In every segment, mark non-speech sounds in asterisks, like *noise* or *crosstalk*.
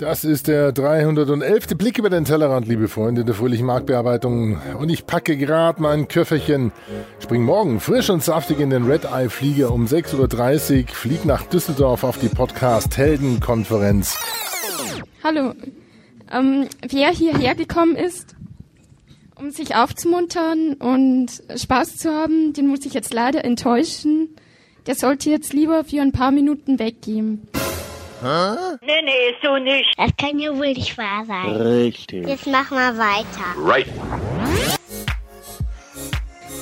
Das ist der 311. Blick über den Tellerrand, liebe Freunde der fröhlichen Marktbearbeitung. Und ich packe gerade mein Köfferchen, spring morgen frisch und saftig in den Red Eye Flieger um 6.30 Uhr, flieg nach Düsseldorf auf die Podcast Heldenkonferenz. Hallo. Ähm, wer hierher gekommen ist, um sich aufzumuntern und Spaß zu haben, den muss ich jetzt leider enttäuschen. Der sollte jetzt lieber für ein paar Minuten weggehen. Hä? Nee, nee, so nicht. Das kann ja wohl nicht wahr sein. Richtig. Jetzt mach mal weiter. Right.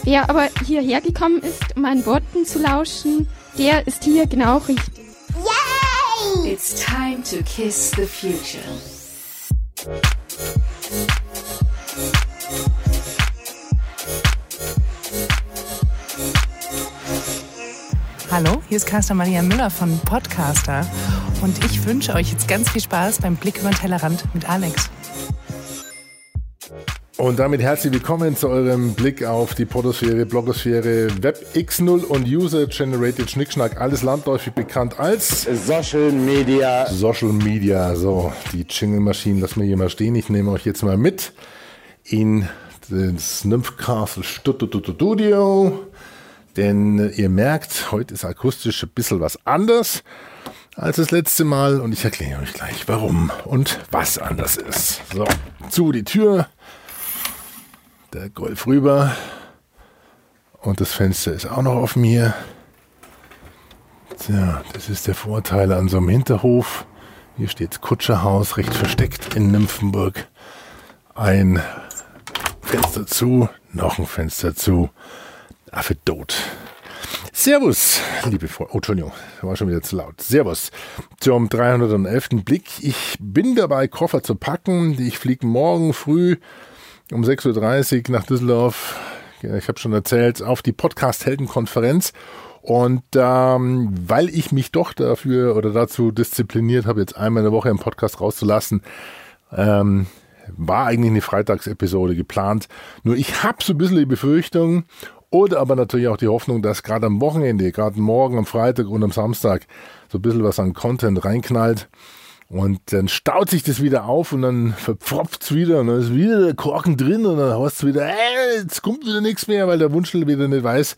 Wer aber hierher gekommen ist, um meinen Worten zu lauschen, der ist hier genau richtig. Yay! It's time to kiss the future. Hallo, hier ist Caster Maria Müller von Podcaster und ich wünsche euch jetzt ganz viel Spaß beim Blick über den Tellerrand mit Alex. Und damit herzlich willkommen zu eurem Blick auf die Podosphäre, Blogosphäre, Web X0 und User-Generated Schnickschnack. Alles landläufig bekannt als Social Media. Social Media. So, die Jingle-Maschinen lassen wir hier mal stehen. Ich nehme euch jetzt mal mit in das Nymph Castle Studio. Denn ihr merkt, heute ist akustisch ein bisschen was anders als das letzte Mal und ich erkläre euch gleich, warum und was anders ist. So, zu die Tür, der Golf rüber und das Fenster ist auch noch offen hier. Tja, das ist der Vorteil an so einem Hinterhof. Hier steht Kutscherhaus, recht versteckt in Nymphenburg. Ein Fenster zu, noch ein Fenster zu. Affe tot. Servus, liebe Freunde. Oh, Entschuldigung, war schon wieder zu laut. Servus zum 311. Blick. Ich bin dabei, Koffer zu packen. Ich fliege morgen früh um 6.30 Uhr nach Düsseldorf. Ich habe schon erzählt, auf die Podcast-Heldenkonferenz. Und ähm, weil ich mich doch dafür oder dazu diszipliniert habe, jetzt einmal in der Woche einen Podcast rauszulassen, ähm, war eigentlich eine Freitagsepisode geplant. Nur ich habe so ein bisschen die Befürchtung oder aber natürlich auch die Hoffnung, dass gerade am Wochenende, gerade morgen, am Freitag und am Samstag so ein bisschen was an Content reinknallt. Und dann staut sich das wieder auf und dann verpfropft es wieder und dann ist wieder der Korken drin und dann hast du wieder, äh, jetzt kommt wieder nichts mehr, weil der Wunschel wieder nicht weiß,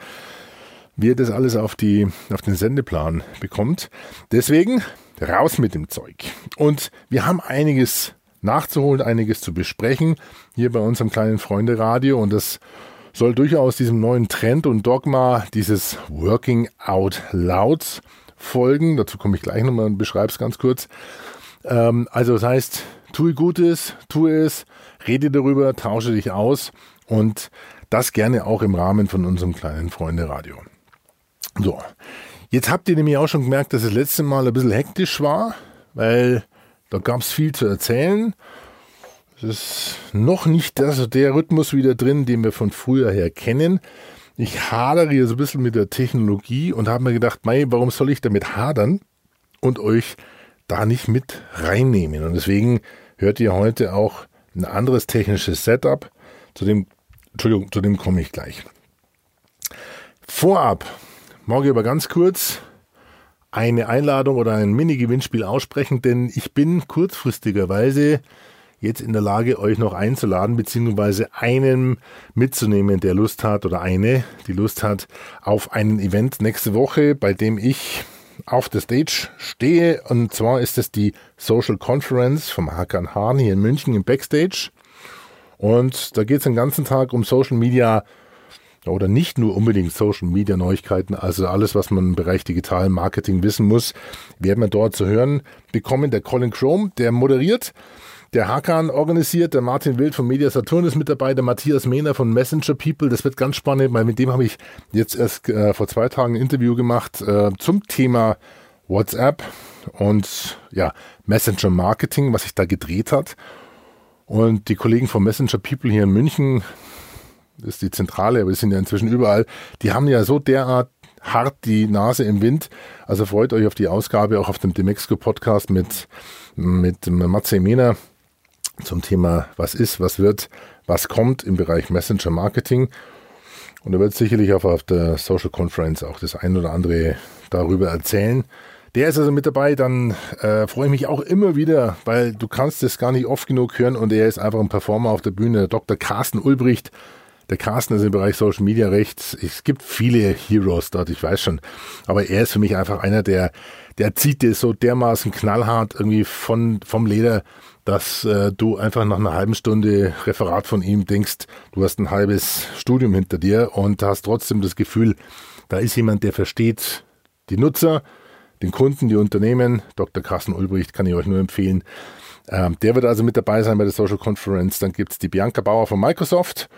wie er das alles auf, die, auf den Sendeplan bekommt. Deswegen raus mit dem Zeug. Und wir haben einiges nachzuholen, einiges zu besprechen hier bei unserem kleinen Freunde-Radio und das soll durchaus diesem neuen Trend und Dogma dieses Working Out Louds folgen. Dazu komme ich gleich nochmal und beschreibe es ganz kurz. Ähm, also das heißt, tue Gutes, tue es, rede darüber, tausche dich aus und das gerne auch im Rahmen von unserem kleinen Freunde Radio. So, jetzt habt ihr nämlich auch schon gemerkt, dass das letzte Mal ein bisschen hektisch war, weil da gab es viel zu erzählen. Es ist noch nicht das, der Rhythmus wieder drin, den wir von früher her kennen. Ich hadere hier so ein bisschen mit der Technologie und habe mir gedacht, mei, warum soll ich damit hadern und euch da nicht mit reinnehmen? Und deswegen hört ihr heute auch ein anderes technisches Setup. Zu dem, Entschuldigung, zu dem komme ich gleich. Vorab ich aber ganz kurz eine Einladung oder ein Mini-Gewinnspiel aussprechen, denn ich bin kurzfristigerweise jetzt in der Lage, euch noch einzuladen, beziehungsweise einen mitzunehmen, der Lust hat oder eine, die Lust hat, auf einen Event nächste Woche, bei dem ich auf der Stage stehe. Und zwar ist es die Social Conference vom Hakan Hahn hier in München im Backstage. Und da geht es den ganzen Tag um Social Media oder nicht nur unbedingt Social Media Neuigkeiten, also alles, was man im Bereich digitalen Marketing wissen muss, werden wir dort zu hören bekommen. Der Colin Chrome, der moderiert, der Hakan organisiert, der Martin Wild von Media Saturn ist mit dabei, der Matthias Mehner von Messenger People. Das wird ganz spannend, weil mit dem habe ich jetzt erst äh, vor zwei Tagen ein Interview gemacht äh, zum Thema WhatsApp und ja, Messenger Marketing, was sich da gedreht hat. Und die Kollegen von Messenger People hier in München, das ist die Zentrale, aber wir sind ja inzwischen überall, die haben ja so derart hart die Nase im Wind. Also freut euch auf die Ausgabe, auch auf dem Demexco Podcast mit, mit Matze Mehner zum Thema, was ist, was wird, was kommt im Bereich Messenger Marketing. Und er wird sicherlich auch auf der Social Conference auch das ein oder andere darüber erzählen. Der ist also mit dabei, dann äh, freue ich mich auch immer wieder, weil du kannst es gar nicht oft genug hören und er ist einfach ein Performer auf der Bühne, Dr. Carsten Ulbricht. Der Carsten ist im Bereich Social Media recht. Es gibt viele Heroes dort, ich weiß schon. Aber er ist für mich einfach einer, der, der zieht dir so dermaßen knallhart irgendwie von, vom Leder, dass äh, du einfach nach einer halben Stunde Referat von ihm denkst, du hast ein halbes Studium hinter dir und hast trotzdem das Gefühl, da ist jemand, der versteht die Nutzer, den Kunden, die Unternehmen. Dr. Carsten Ulbricht kann ich euch nur empfehlen. Ähm, der wird also mit dabei sein bei der Social Conference. Dann gibt es die Bianca Bauer von Microsoft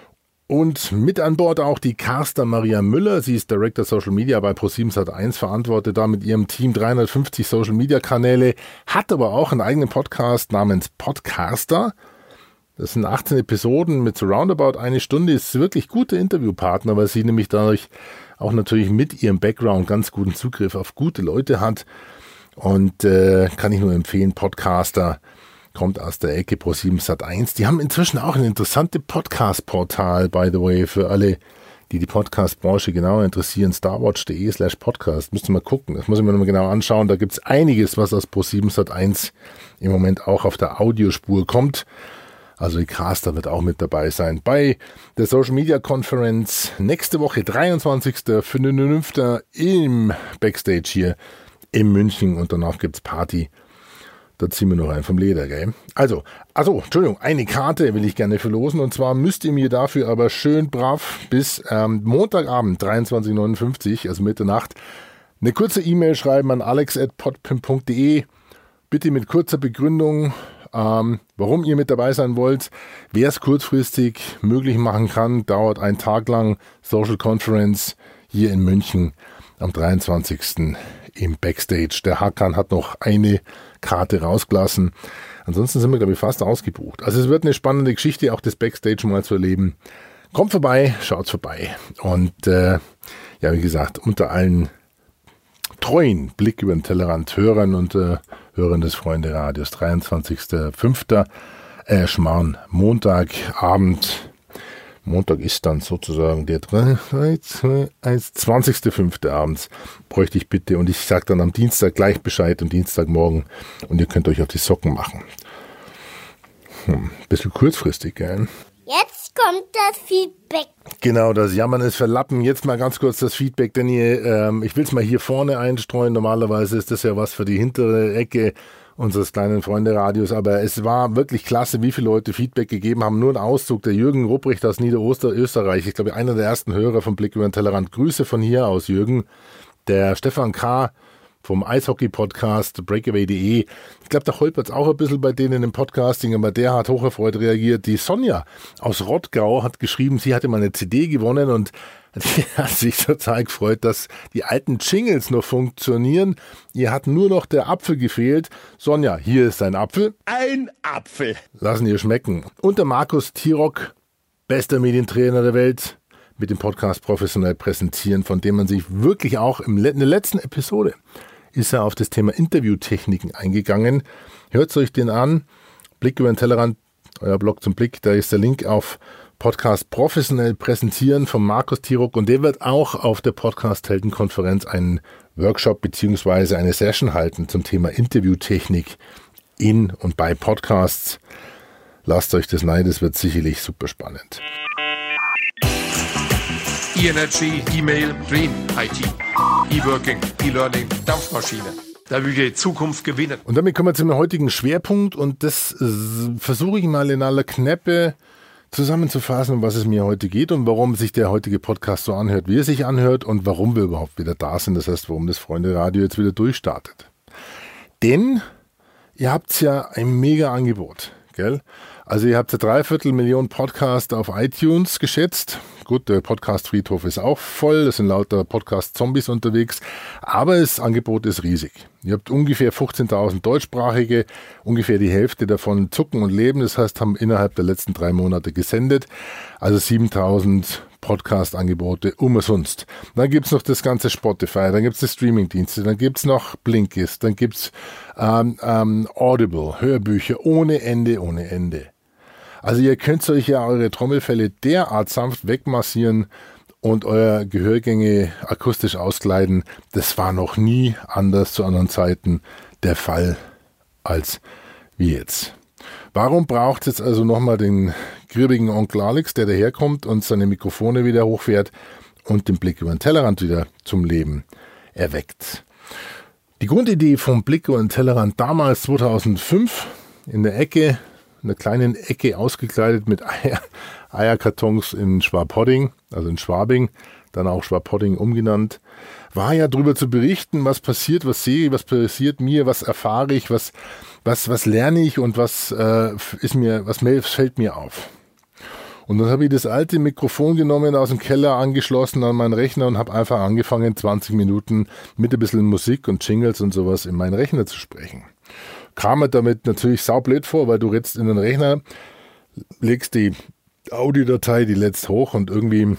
und mit an Bord auch die Carsta Maria Müller. Sie ist Director Social Media bei Pro7 verantwortet da mit ihrem Team 350 Social Media Kanäle, hat aber auch einen eigenen Podcast namens Podcaster. Das sind 18 Episoden mit so roundabout eine Stunde. Ist wirklich guter Interviewpartner, weil sie nämlich dadurch auch natürlich mit ihrem Background ganz guten Zugriff auf gute Leute hat. Und äh, kann ich nur empfehlen, Podcaster kommt aus der Ecke Pro7 Sat1. Die haben inzwischen auch ein interessantes Podcast-Portal, by the way, für alle, die die Podcast-Branche genauer interessieren. starwatch.de slash podcast. Müsst ihr mal gucken. Das muss ich mir nochmal genau anschauen. Da gibt's einiges, was aus Pro7 Sat1 im Moment auch auf der Audiospur kommt. Also die Caster wird auch mit dabei sein bei der Social Media Conference nächste Woche, 23.05. im Backstage hier in München und danach gibt's Party da ziehen wir noch einen vom Leder, gell? Also, also, Entschuldigung, eine Karte will ich gerne verlosen und zwar müsst ihr mir dafür aber schön brav bis ähm, Montagabend 23.59, also Mitternacht, eine kurze E-Mail schreiben an alex.podpim.de. Bitte mit kurzer Begründung, ähm, warum ihr mit dabei sein wollt. Wer es kurzfristig möglich machen kann, dauert einen Tag lang Social Conference hier in München am 23. im Backstage. Der Hakan hat noch eine Karte rausgelassen. Ansonsten sind wir, glaube ich, fast ausgebucht. Also es wird eine spannende Geschichte, auch das Backstage mal zu erleben. Kommt vorbei, schaut vorbei. Und äh, ja, wie gesagt, unter allen treuen Blick über den Tellerrand Hörern und äh, Hörern des Freunde Radios 23.05. Äh, Schmarrn, Montagabend Montag ist dann sozusagen der 20.05. abends, bräuchte ich bitte. Und ich sage dann am Dienstag gleich Bescheid, am Dienstagmorgen. Und ihr könnt euch auf die Socken machen. Hm, bisschen kurzfristig, gell? Jetzt kommt das Feedback. Genau, das Jammern ist verlappen. Jetzt mal ganz kurz das Feedback, denn ihr, ähm, ich will es mal hier vorne einstreuen. Normalerweise ist das ja was für die hintere Ecke unseres kleinen Freunde-Radios. Aber es war wirklich klasse, wie viele Leute Feedback gegeben haben. Nur ein Auszug. Der Jürgen Rupprecht aus Niederösterreich, ich glaube, einer der ersten Hörer vom Blick über den Tellerrand. Grüße von hier aus, Jürgen. Der Stefan K., vom Eishockey-Podcast breakaway.de. Ich glaube, da holpert es auch ein bisschen bei denen im Podcasting, aber der hat hocherfreut reagiert. Die Sonja aus Rottgau hat geschrieben, sie hatte mal eine CD gewonnen und *laughs* die hat sich total gefreut, dass die alten Jingles noch funktionieren. Ihr hat nur noch der Apfel gefehlt. Sonja, hier ist ein Apfel. Ein Apfel. Lassen ihr schmecken. Und der Markus Tirock, bester Medientrainer der Welt, mit dem Podcast professionell präsentieren, von dem man sich wirklich auch in der letzten Episode ist er auf das Thema Interviewtechniken eingegangen. Hört euch den an. Blick über den Tellerrand, euer Blog zum Blick, da ist der Link auf Podcast professionell präsentieren von Markus Tirok und der wird auch auf der Podcast Heldenkonferenz einen Workshop beziehungsweise eine Session halten zum Thema Interviewtechnik in und bei Podcasts. Lasst euch das nein, das wird sicherlich super spannend. E-Energy, E-Mail, Dream, IT, E-Working, E-Learning, Dampfmaschine. Da will die Zukunft gewinnen. Und damit kommen wir zum heutigen Schwerpunkt und das versuche ich mal in aller Knäppe zusammenzufassen, um was es mir heute geht und warum sich der heutige Podcast so anhört, wie er sich anhört und warum wir überhaupt wieder da sind. Das heißt, warum das Freunde Radio jetzt wieder durchstartet. Denn ihr habt ja ein mega Angebot, gell? Also ihr habt ja dreiviertel Millionen Podcast auf iTunes geschätzt. Gut, der Podcast-Friedhof ist auch voll, es sind lauter Podcast-Zombies unterwegs, aber das Angebot ist riesig. Ihr habt ungefähr 15.000 deutschsprachige, ungefähr die Hälfte davon zucken und leben, das heißt, haben innerhalb der letzten drei Monate gesendet, also 7.000 Podcast-Angebote umsonst. Dann gibt's noch das ganze Spotify, dann gibt's die Streaming-Dienste, dann gibt's noch Blinkist, dann gibt's ähm, ähm, Audible, Hörbücher ohne Ende, ohne Ende. Also ihr könnt euch ja eure Trommelfälle derart sanft wegmassieren und euer Gehörgänge akustisch auskleiden. Das war noch nie anders zu anderen Zeiten der Fall als wie jetzt. Warum braucht es also nochmal den gribbigen Onkel Alex, der daherkommt und seine Mikrofone wieder hochfährt und den Blick über den Tellerrand wieder zum Leben erweckt? Die Grundidee vom Blick über den Tellerrand damals 2005 in der Ecke, in der kleinen Ecke ausgekleidet mit Eier, *laughs* Eierkartons in Schwapodding, also in Schwabing, dann auch Schwapodding umgenannt, war ja darüber zu berichten, was passiert, was sehe ich, was passiert mir, was erfahre ich, was, was, was lerne ich und was äh, ist mir, was fällt mir auf. Und dann habe ich das alte Mikrofon genommen, aus dem Keller angeschlossen an meinen Rechner und habe einfach angefangen, 20 Minuten mit ein bisschen Musik und Jingles und sowas in meinen Rechner zu sprechen. Kam mir damit natürlich saublöd vor, weil du redst in den Rechner, legst die Audiodatei, die lädst hoch und irgendwie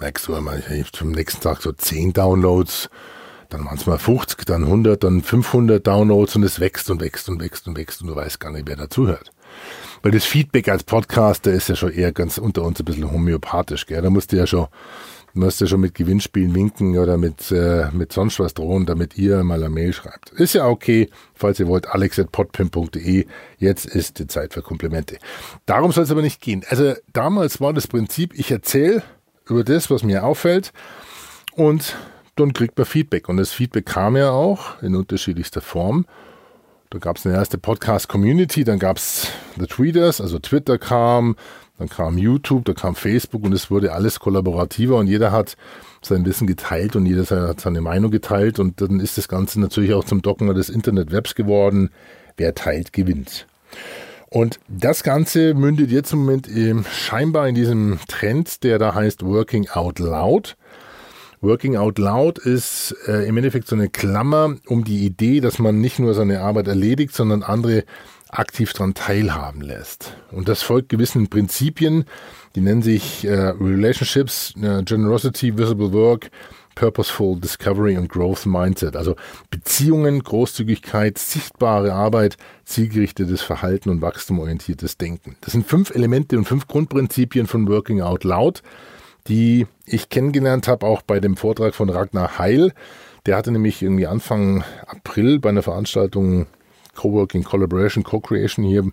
merkst du immer, ich zum nächsten Tag so 10 Downloads, dann waren es mal 50, dann 100, dann 500 Downloads und es wächst und wächst und wächst und wächst und du weißt gar nicht, wer dazuhört. Weil das Feedback als Podcaster ist ja schon eher ganz unter uns ein bisschen homöopathisch, gell? Da musst du ja schon, du ja schon mit Gewinnspielen winken oder mit, äh, mit sonst was drohen, damit ihr mal eine Mail schreibt. Ist ja okay, falls ihr wollt, alex.podpim.de. Jetzt ist die Zeit für Komplimente. Darum soll es aber nicht gehen. Also damals war das Prinzip, ich erzähle über das, was mir auffällt und dann kriegt man Feedback. Und das Feedback kam ja auch in unterschiedlichster Form. Da gab es eine erste Podcast-Community, dann gab es The Tweeters, also Twitter kam, dann kam YouTube, da kam Facebook und es wurde alles kollaborativer und jeder hat sein Wissen geteilt und jeder hat seine Meinung geteilt und dann ist das Ganze natürlich auch zum Dogma des Internet-Webs geworden. Wer teilt, gewinnt. Und das Ganze mündet jetzt im Moment scheinbar in diesem Trend, der da heißt Working Out Loud. Working Out Loud ist äh, im Endeffekt so eine Klammer um die Idee, dass man nicht nur seine Arbeit erledigt, sondern andere aktiv daran teilhaben lässt. Und das folgt gewissen Prinzipien, die nennen sich äh, Relationships, äh, Generosity, Visible Work, Purposeful Discovery und Growth Mindset. Also Beziehungen, Großzügigkeit, sichtbare Arbeit, zielgerichtetes Verhalten und wachstumorientiertes Denken. Das sind fünf Elemente und fünf Grundprinzipien von Working Out Loud die ich kennengelernt habe, auch bei dem Vortrag von Ragnar Heil. Der hatte nämlich irgendwie Anfang April bei einer Veranstaltung Coworking Collaboration Co-Creation hier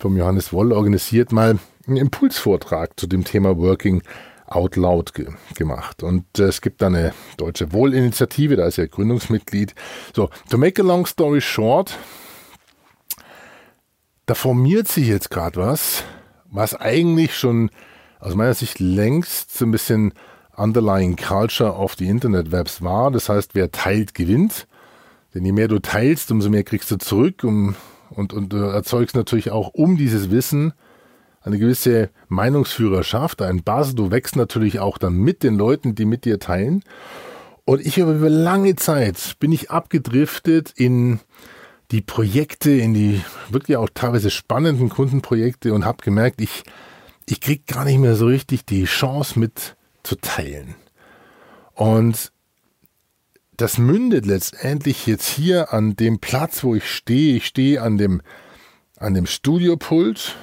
vom Johannes Woll organisiert mal einen Impulsvortrag zu dem Thema Working Out Loud ge gemacht. Und äh, es gibt da eine deutsche Wohlinitiative, da ist er Gründungsmitglied. So, to make a long story short, da formiert sich jetzt gerade was, was eigentlich schon aus meiner Sicht längst so ein bisschen underlying culture of the Internet Webs war. Das heißt, wer teilt, gewinnt. Denn je mehr du teilst, umso mehr kriegst du zurück um, und, und du erzeugst natürlich auch um dieses Wissen eine gewisse Meinungsführerschaft, ein Basis. Du wächst natürlich auch dann mit den Leuten, die mit dir teilen. Und ich habe über lange Zeit bin ich abgedriftet in die Projekte, in die wirklich auch teilweise spannenden Kundenprojekte und habe gemerkt, ich ich krieg gar nicht mehr so richtig die Chance mit zu teilen. Und das mündet letztendlich jetzt hier an dem Platz, wo ich stehe. Ich stehe an dem, an dem Studiopult.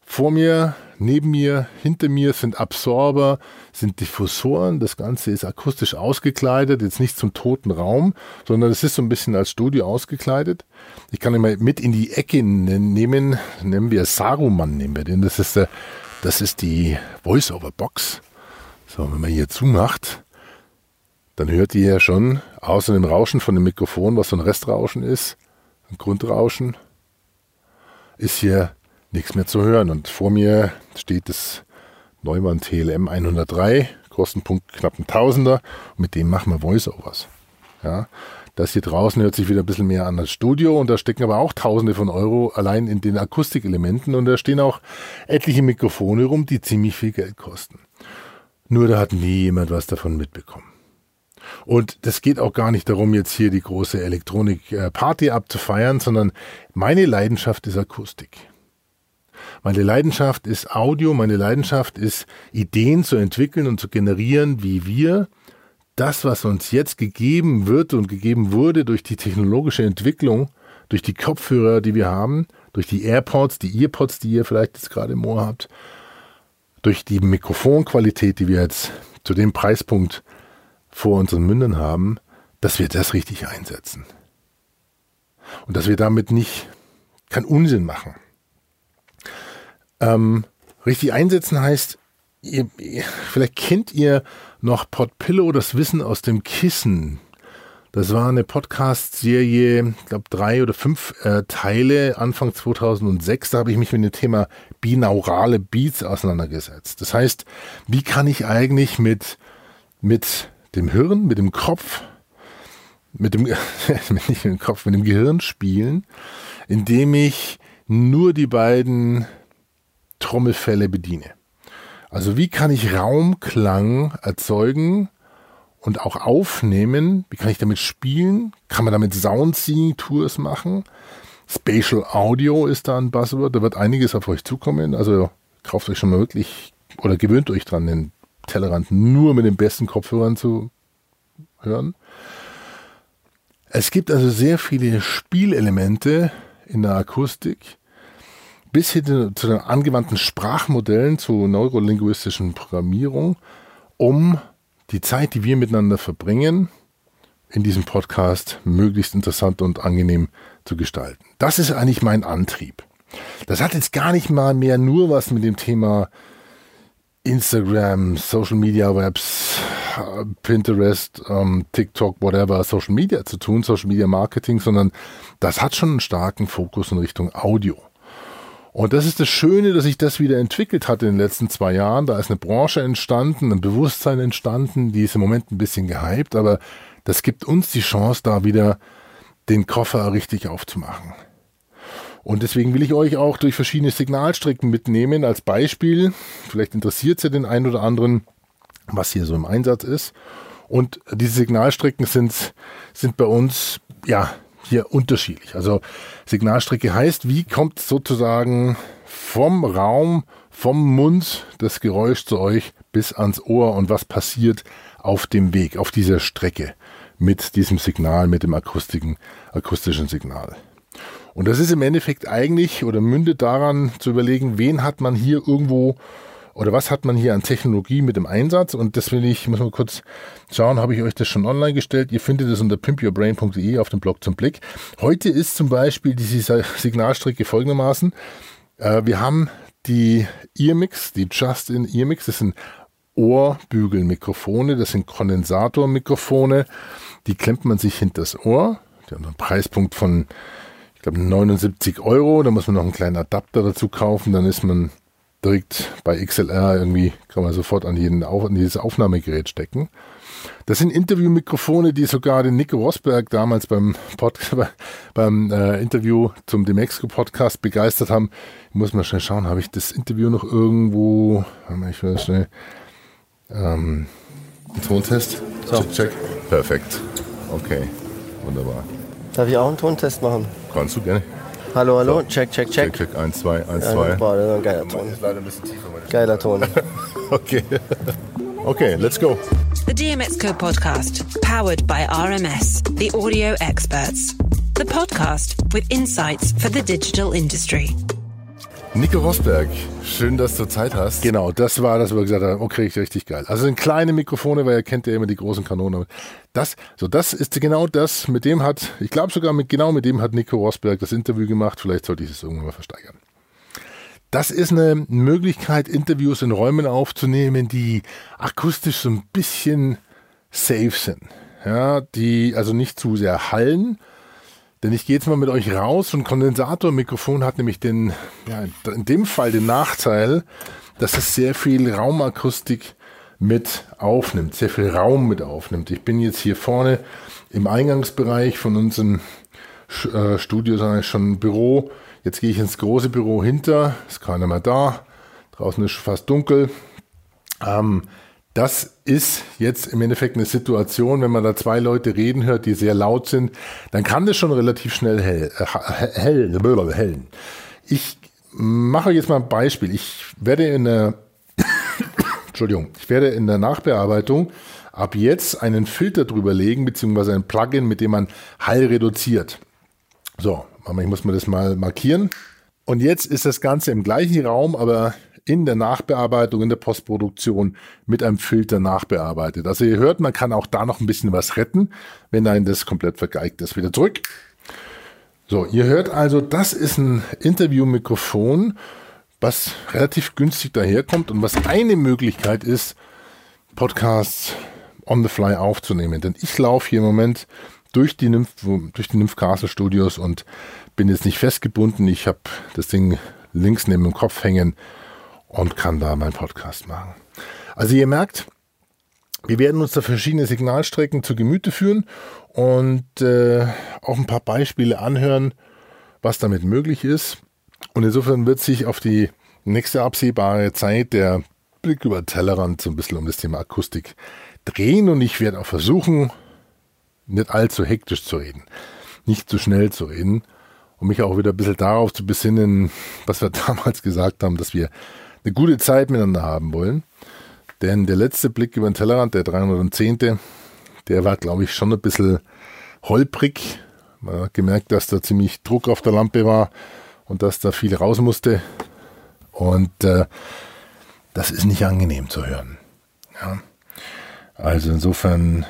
Vor mir Neben mir, hinter mir sind Absorber, sind Diffusoren. Das Ganze ist akustisch ausgekleidet, jetzt nicht zum toten Raum, sondern es ist so ein bisschen als Studio ausgekleidet. Ich kann ihn mal mit in die Ecke nehmen, nennen wir Saruman, nehmen wir den. Das ist, äh, das ist die Voice-Over-Box. So, wenn man hier zumacht, dann hört ihr ja schon außer dem Rauschen von dem Mikrofon, was so ein Restrauschen ist, ein Grundrauschen, ist hier nichts mehr zu hören. Und vor mir steht das Neumann TLM 103, Kostenpunkt knapp ein Tausender. Mit dem machen wir Voice-Overs. Ja, das hier draußen hört sich wieder ein bisschen mehr an als Studio und da stecken aber auch Tausende von Euro allein in den Akustikelementen und da stehen auch etliche Mikrofone rum, die ziemlich viel Geld kosten. Nur da hat nie jemand was davon mitbekommen. Und das geht auch gar nicht darum, jetzt hier die große Elektronik-Party abzufeiern, sondern meine Leidenschaft ist Akustik. Meine Leidenschaft ist Audio, meine Leidenschaft ist Ideen zu entwickeln und zu generieren, wie wir das, was uns jetzt gegeben wird und gegeben wurde durch die technologische Entwicklung, durch die Kopfhörer, die wir haben, durch die AirPods, die Earpods, die ihr vielleicht jetzt gerade im Ohr habt, durch die Mikrofonqualität, die wir jetzt zu dem Preispunkt vor unseren Mündern haben, dass wir das richtig einsetzen. Und dass wir damit nicht keinen Unsinn machen. Ähm, richtig einsetzen heißt, ihr, vielleicht kennt ihr noch Podpillow, das Wissen aus dem Kissen. Das war eine Podcast-Serie, ich glaube drei oder fünf äh, Teile, Anfang 2006. Da habe ich mich mit dem Thema binaurale Beats auseinandergesetzt. Das heißt, wie kann ich eigentlich mit, mit dem Hirn, mit dem Kopf, mit dem, *laughs* nicht mit dem Kopf, mit dem Gehirn spielen, indem ich nur die beiden Trommelfälle bediene. Also wie kann ich Raumklang erzeugen und auch aufnehmen? Wie kann ich damit spielen? Kann man damit Sound-Seeing-Tours machen? Spatial Audio ist da ein Buzzword, da wird einiges auf euch zukommen. Also kauft euch schon mal wirklich oder gewöhnt euch dran, den Tellerrand nur mit den besten Kopfhörern zu hören. Es gibt also sehr viele Spielelemente in der Akustik, bis hin zu den angewandten Sprachmodellen, zu neurolinguistischen Programmierung, um die Zeit, die wir miteinander verbringen, in diesem Podcast möglichst interessant und angenehm zu gestalten. Das ist eigentlich mein Antrieb. Das hat jetzt gar nicht mal mehr nur was mit dem Thema Instagram, Social Media Webs, Pinterest, ähm, TikTok, whatever, Social Media zu tun, Social Media Marketing, sondern das hat schon einen starken Fokus in Richtung Audio. Und das ist das Schöne, dass sich das wieder entwickelt hat in den letzten zwei Jahren. Da ist eine Branche entstanden, ein Bewusstsein entstanden, die ist im Moment ein bisschen gehypt, aber das gibt uns die Chance, da wieder den Koffer richtig aufzumachen. Und deswegen will ich euch auch durch verschiedene Signalstrecken mitnehmen als Beispiel. Vielleicht interessiert es ja den einen oder anderen, was hier so im Einsatz ist. Und diese Signalstrecken sind, sind bei uns, ja, hier unterschiedlich. Also Signalstrecke heißt, wie kommt sozusagen vom Raum, vom Mund das Geräusch zu euch bis ans Ohr und was passiert auf dem Weg, auf dieser Strecke mit diesem Signal, mit dem akustischen, akustischen Signal. Und das ist im Endeffekt eigentlich oder mündet daran zu überlegen, wen hat man hier irgendwo oder was hat man hier an Technologie mit dem Einsatz? Und das will ich, muss mal kurz schauen, habe ich euch das schon online gestellt. Ihr findet es unter pimpyourbrain.de auf dem Blog zum Blick. Heute ist zum Beispiel diese Signalstrecke folgendermaßen. Äh, wir haben die Earmix, die Just-in Earmix, das sind Ohrbügelmikrofone, das sind Kondensatormikrofone, die klemmt man sich hinter das Ohr. Die haben einen Preispunkt von, ich glaube, 79 Euro. Da muss man noch einen kleinen Adapter dazu kaufen, dann ist man direkt bei XLR irgendwie, kann man sofort an, jeden, an dieses Aufnahmegerät stecken. Das sind Interviewmikrofone, die sogar den Nico Rosberg damals beim, Pod, *laughs* beim äh, Interview zum Demexco Podcast begeistert haben. Ich muss mal schnell schauen, habe ich das Interview noch irgendwo? Ich will schnell. Ähm, Tontest? So. Check, check. Perfekt. Okay, wunderbar. Darf ich auch einen Tontest machen? Kannst du gerne. Hallo, hallo, check, check, check. Check, check, 1, 2, 1, 2. Boah, das ist ein geiler Ton. Ist leider ein bisschen tiefer. Geiler Ton. *laughs* okay. Okay, let's go. The DMXCO podcast, powered by RMS, the audio experts. The podcast with insights for the digital industry. Nico Rosberg, schön, dass du Zeit hast. Genau, das war das, wo wir gesagt haben, okay, richtig geil. Also sind kleine Mikrofone, weil ihr kennt ja immer die großen Kanonen. Das, so das ist genau das, mit dem hat, ich glaube sogar mit genau mit dem hat Nico Rosberg das Interview gemacht. Vielleicht sollte ich es irgendwann mal versteigern. Das ist eine Möglichkeit, Interviews in Räumen aufzunehmen, die akustisch so ein bisschen safe sind. Ja, die also nicht zu sehr hallen, denn ich gehe jetzt mal mit euch raus. und Kondensatormikrofon hat nämlich den, ja, in dem Fall den Nachteil, dass es sehr viel Raumakustik mit aufnimmt, sehr viel Raum mit aufnimmt. Ich bin jetzt hier vorne im Eingangsbereich von unserem äh, Studio, sondern schon Büro. Jetzt gehe ich ins große Büro hinter, ist keiner mehr da. Draußen ist fast dunkel. Ähm, das ist jetzt im Endeffekt eine Situation, wenn man da zwei Leute reden hört, die sehr laut sind, dann kann das schon relativ schnell hell, äh, hell, hellen. Ich mache jetzt mal ein Beispiel. Ich werde in der, *coughs* Entschuldigung, ich werde in der Nachbearbeitung ab jetzt einen Filter drüber legen, beziehungsweise ein Plugin, mit dem man Hall reduziert. So, ich muss mir das mal markieren. Und jetzt ist das Ganze im gleichen Raum, aber in der Nachbearbeitung, in der Postproduktion mit einem Filter nachbearbeitet. Also ihr hört, man kann auch da noch ein bisschen was retten, wenn ein das komplett vergeigt ist. Wieder zurück. So, ihr hört also, das ist ein Interviewmikrofon, was relativ günstig daherkommt und was eine Möglichkeit ist, Podcasts on the fly aufzunehmen. Denn ich laufe hier im Moment durch die Nymph, durch die Nymph Castle Studios und bin jetzt nicht festgebunden. Ich habe das Ding links neben dem Kopf hängen und kann da meinen Podcast machen. Also ihr merkt, wir werden uns da verschiedene Signalstrecken zu Gemüte führen und äh, auch ein paar Beispiele anhören, was damit möglich ist. Und insofern wird sich auf die nächste absehbare Zeit der Blick über Tellerrand so ein bisschen um das Thema Akustik drehen und ich werde auch versuchen, nicht allzu hektisch zu reden, nicht zu schnell zu reden und mich auch wieder ein bisschen darauf zu besinnen, was wir *laughs* damals gesagt haben, dass wir eine gute Zeit miteinander haben wollen. Denn der letzte Blick über den Tellerrand, der 310., der war, glaube ich, schon ein bisschen holprig. Man hat gemerkt, dass da ziemlich Druck auf der Lampe war und dass da viel raus musste. Und äh, das ist nicht angenehm zu hören. Ja. Also insofern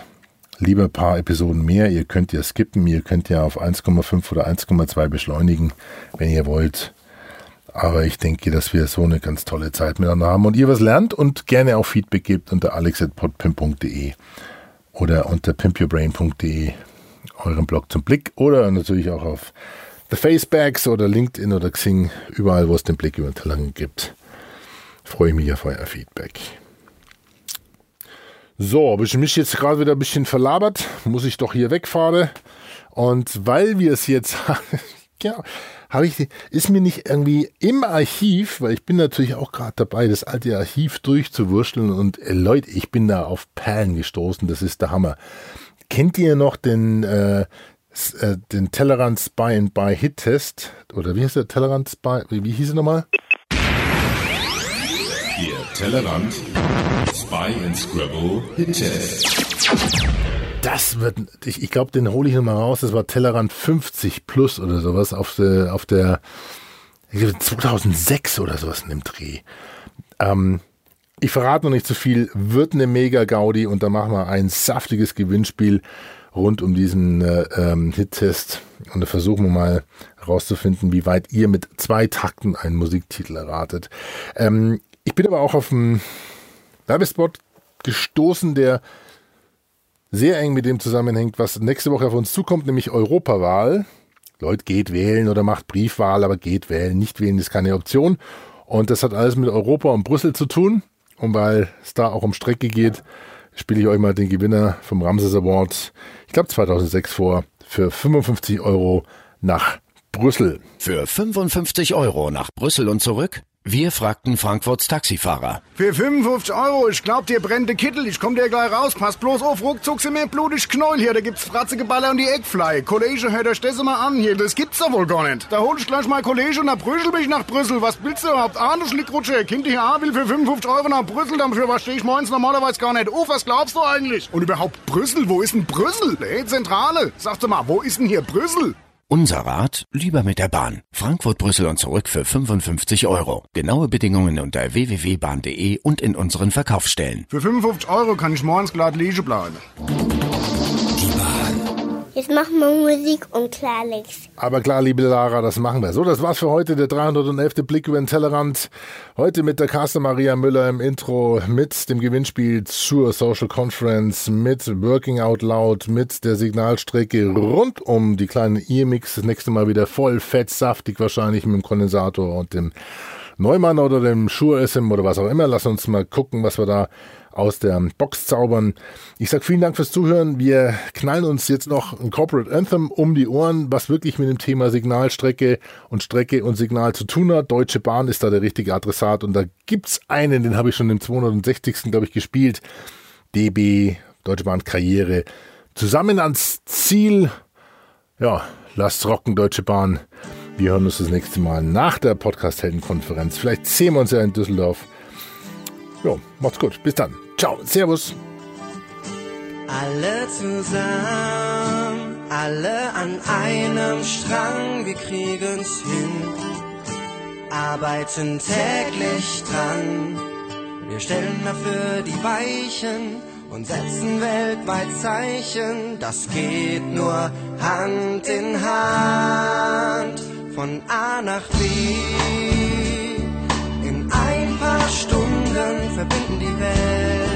lieber ein paar Episoden mehr. Ihr könnt ja skippen, ihr könnt ja auf 1,5 oder 1,2 beschleunigen, wenn ihr wollt. Aber ich denke, dass wir so eine ganz tolle Zeit miteinander haben und ihr was lernt und gerne auch Feedback gebt unter alex.podpimp.de oder unter pimpyourbrain.de, euren Blog zum Blick oder natürlich auch auf The Facebacks oder LinkedIn oder Xing, überall, wo es den Blick über den Tellerrand gibt. Freue ich mich auf euer Feedback. So, habe ich mich jetzt gerade wieder ein bisschen verlabert, muss ich doch hier wegfahren. Und weil wir es jetzt, *laughs* ja, habe ich, ist mir nicht irgendwie im Archiv, weil ich bin natürlich auch gerade dabei, das alte Archiv durchzuwurschteln und äh, Leute, ich bin da auf Perlen gestoßen, das ist der Hammer. Kennt ihr noch den äh, äh, den Tellerrand Spy and Buy Hit Test. Oder wie heißt der Tellerrand Spy? Wie, wie hieß er nochmal? Der Tellerrand Spy and Scrabble Hit Test. Das wird, ich, ich glaube, den hole ich nochmal raus. Das war Tellerrand 50 plus oder sowas auf der, auf der 2006 oder sowas in dem Dreh. Ähm, ich verrate noch nicht zu viel, wird eine mega Gaudi und da machen wir ein saftiges Gewinnspiel rund um diesen äh, ähm, Hit-Test. Und da versuchen wir mal herauszufinden, wie weit ihr mit zwei Takten einen Musiktitel erratet. Ähm, ich bin aber auch auf einen Werbespot gestoßen, der sehr eng mit dem zusammenhängt, was nächste Woche auf uns zukommt, nämlich Europawahl. Leute, geht wählen oder macht Briefwahl, aber geht wählen. Nicht wählen ist keine Option. Und das hat alles mit Europa und Brüssel zu tun. Und weil es da auch um Strecke geht, spiele ich euch mal den Gewinner vom Ramses Award, ich glaube 2006 vor, für 55 Euro nach Brüssel. Für 55 Euro nach Brüssel und zurück? Wir fragten Frankfurts Taxifahrer. Für 55 Euro, ich glaub, dir brennt der Kittel. Ich komm dir gleich raus. Pass bloß auf, ruckzuck sind mir blutig Knäuel hier. Da gibt's fratzige Baller und die Eckfly. Kollege, hört euch das mal an hier. Das gibt's doch wohl gar nicht. Da hol ich gleich mal Kollege und nach Brüssel bin ich nach Brüssel. Was willst du überhaupt? Ah, du Schlickrutsche. Kind hier A will für 55 Euro nach Brüssel. Dafür was ich morgens normalerweise gar nicht. Oh, was glaubst du eigentlich? Und überhaupt Brüssel? Wo ist denn Brüssel? Hey, Zentrale. Sagst du mal, wo ist denn hier Brüssel? Unser Rat, lieber mit der Bahn. Frankfurt, Brüssel und zurück für 55 Euro. Genaue Bedingungen unter www.bahn.de und in unseren Verkaufsstellen. Für 55 Euro kann ich morgens glatt liegen bleiben. Jetzt machen wir Musik und Klarlex. Aber klar, liebe Lara, das machen wir. So, das war's für heute, der 311. Blick über den Tellerrand. Heute mit der Carsten Maria Müller im Intro, mit dem Gewinnspiel zur Social Conference, mit Working Out Loud, mit der Signalstrecke rund um die kleinen E-Mix. Das nächste Mal wieder voll fett, saftig wahrscheinlich mit dem Kondensator und dem Neumann oder dem Shure SM oder was auch immer. Lass uns mal gucken, was wir da aus der Box zaubern. Ich sage vielen Dank fürs Zuhören. Wir knallen uns jetzt noch ein Corporate Anthem um die Ohren, was wirklich mit dem Thema Signalstrecke und Strecke und Signal zu tun hat. Deutsche Bahn ist da der richtige Adressat und da gibt's einen, den habe ich schon im 260. glaube ich gespielt. DB, Deutsche Bahn Karriere. Zusammen ans Ziel. Ja, lasst rocken, Deutsche Bahn. Wir hören uns das nächste Mal nach der Podcast-Heldenkonferenz. Vielleicht sehen wir uns ja in Düsseldorf. Jo, macht's gut. Bis dann. Ciao. Servus. Alle zusammen, alle an einem Strang, wir kriegen's hin. arbeiten täglich dran. Wir stellen dafür die Weichen und setzen weltweit Zeichen. Das geht nur Hand in Hand von A nach B. In ein paar Stunden verbinden die Welt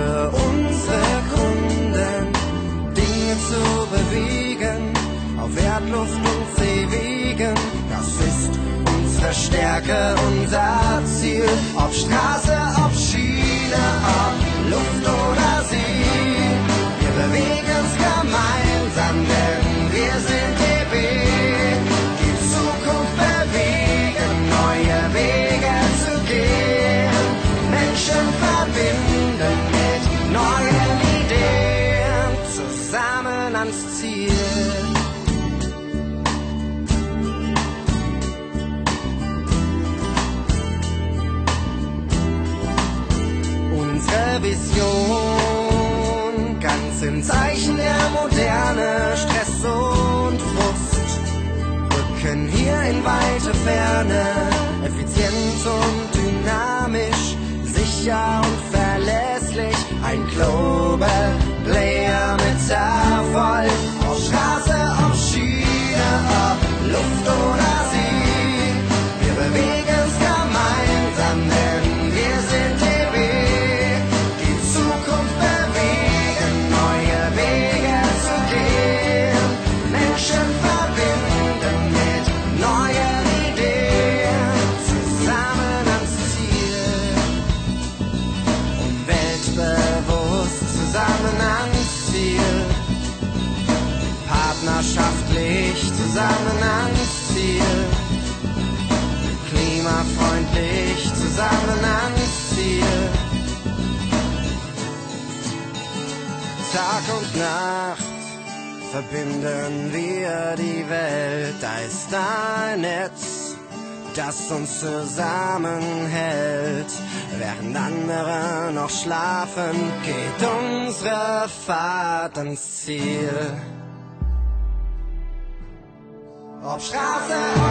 für unsere Kunden Dinge zu bewegen auf Erdluft und Seewegen. Das ist unsere Stärke, unser Ziel. Ob Straße, ob Schiene, ob Luft oder See. Wir bewegen's gemeinsam, in weite Ferne, effizient und dynamisch, sicher und verlässlich. Ein Global zusammen ans Ziel. Klimafreundlich zusammen ans Ziel. Tag und Nacht verbinden wir die Welt. Da ist ein Netz, das uns zusammenhält. Während andere noch schlafen, geht unsere Fahrt ans Ziel. Ob Straße,